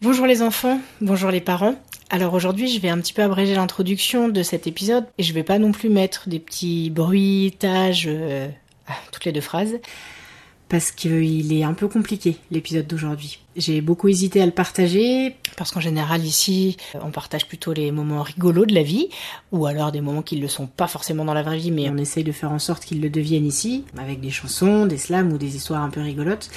Bonjour les enfants, bonjour les parents. Alors aujourd'hui, je vais un petit peu abréger l'introduction de cet épisode et je vais pas non plus mettre des petits bruitages euh, toutes les deux phrases parce qu'il est un peu compliqué l'épisode d'aujourd'hui. J'ai beaucoup hésité à le partager parce qu'en général ici, on partage plutôt les moments rigolos de la vie ou alors des moments qui ne le sont pas forcément dans la vraie vie mais on essaye de faire en sorte qu'ils le deviennent ici avec des chansons, des slams ou des histoires un peu rigolotes.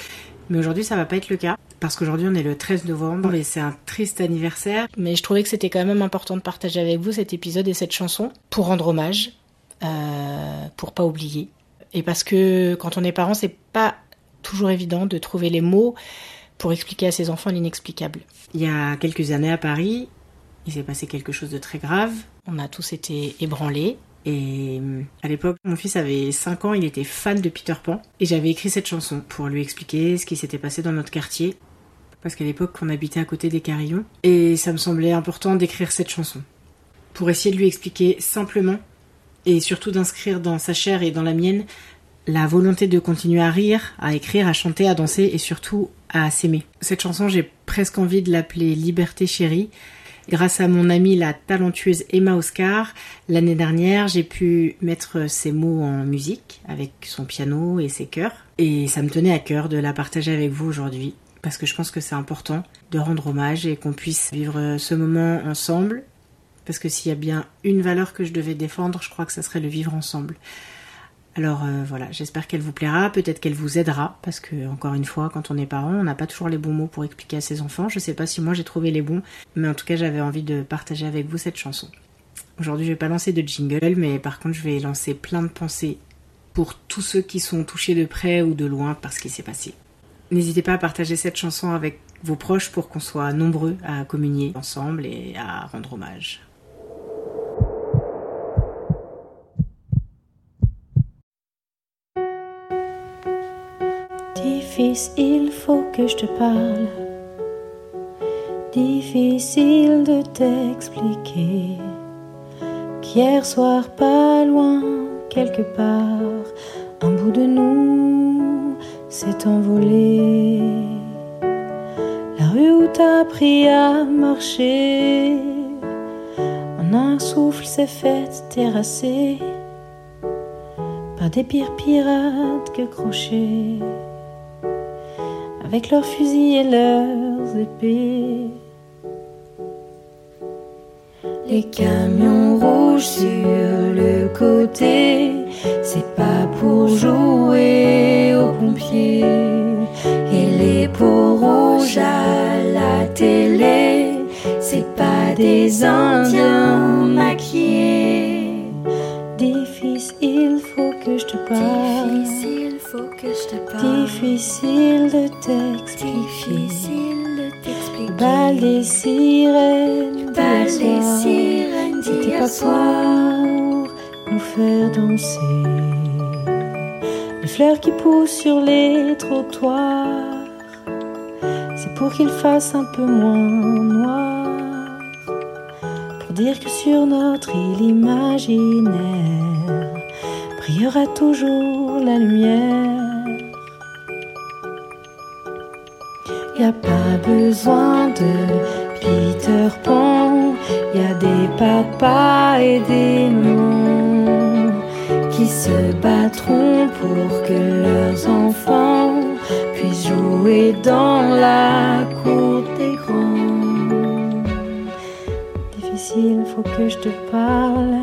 Mais aujourd'hui, ça va pas être le cas parce qu'aujourd'hui on est le 13 novembre et c'est un triste anniversaire. Mais je trouvais que c'était quand même important de partager avec vous cet épisode et cette chanson pour rendre hommage, euh, pour pas oublier. Et parce que quand on est parent, c'est pas toujours évident de trouver les mots pour expliquer à ses enfants l'inexplicable. Il y a quelques années à Paris, il s'est passé quelque chose de très grave. On a tous été ébranlés. Et à l'époque, mon fils avait 5 ans, il était fan de Peter Pan. Et j'avais écrit cette chanson pour lui expliquer ce qui s'était passé dans notre quartier. Parce qu'à l'époque, on habitait à côté des Carillons. Et ça me semblait important d'écrire cette chanson. Pour essayer de lui expliquer simplement, et surtout d'inscrire dans sa chair et dans la mienne, la volonté de continuer à rire, à écrire, à chanter, à danser et surtout à s'aimer. Cette chanson, j'ai presque envie de l'appeler Liberté chérie. Grâce à mon amie la talentueuse Emma Oscar, l'année dernière, j'ai pu mettre ces mots en musique avec son piano et ses chœurs. Et ça me tenait à cœur de la partager avec vous aujourd'hui parce que je pense que c'est important de rendre hommage et qu'on puisse vivre ce moment ensemble. Parce que s'il y a bien une valeur que je devais défendre, je crois que ça serait le vivre ensemble. Alors euh, voilà, j'espère qu'elle vous plaira, peut-être qu'elle vous aidera, parce que encore une fois, quand on est parent, on n'a pas toujours les bons mots pour expliquer à ses enfants. Je sais pas si moi j'ai trouvé les bons, mais en tout cas j'avais envie de partager avec vous cette chanson. Aujourd'hui je vais pas lancer de jingle, mais par contre je vais lancer plein de pensées pour tous ceux qui sont touchés de près ou de loin par ce qui s'est passé. N'hésitez pas à partager cette chanson avec vos proches pour qu'on soit nombreux à communier ensemble et à rendre hommage. Difficile, il faut que je te parle. Difficile de t'expliquer qu'hier soir, pas loin, quelque part, un bout de nous s'est envolé. La rue où t'as appris à marcher, en un souffle s'est faite terrasser par des pires pirates que crochets avec leurs fusils et leurs épées. Les camions rouges sur le côté, c'est pas pour jouer aux pompiers. Et les peaux rouges à la télé, c'est pas des Indiens Difficile de t'expliquer. Bal des sirènes. Bal des sirènes. C'était pas pour nous faire danser. Les fleurs qui poussent sur les trottoirs. C'est pour qu'il fasse un peu moins noir. Pour dire que sur notre île imaginaire brillera toujours la lumière. Y a pas besoin de Peter Pan, y a des papas et des mamans qui se battront pour que leurs enfants puissent jouer dans la cour des grands. Difficile, faut que je te parle.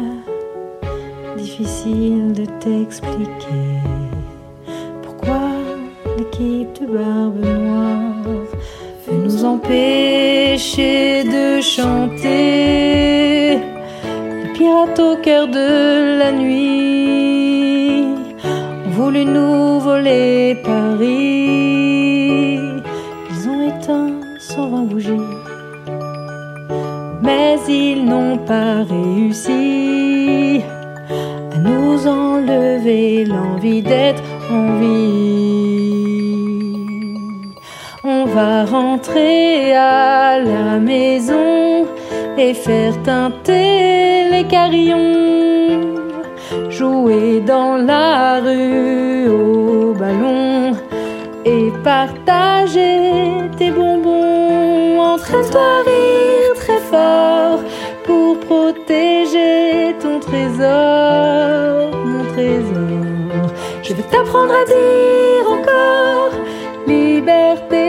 Difficile de t'expliquer l'équipe de Barbe Noire veut nous empêcher de chanter. Les pirates au cœur de la nuit ont voulu nous voler Paris. Ils ont éteint 120 bougies, mais ils n'ont pas réussi à nous enlever l'envie d'être en vie. On va rentrer à la maison et faire teinter les carillons, jouer dans la rue au ballon et partager tes bonbons. Entraîne-toi rire très fort pour protéger ton trésor, mon trésor. Je vais t'apprendre à dire encore liberté.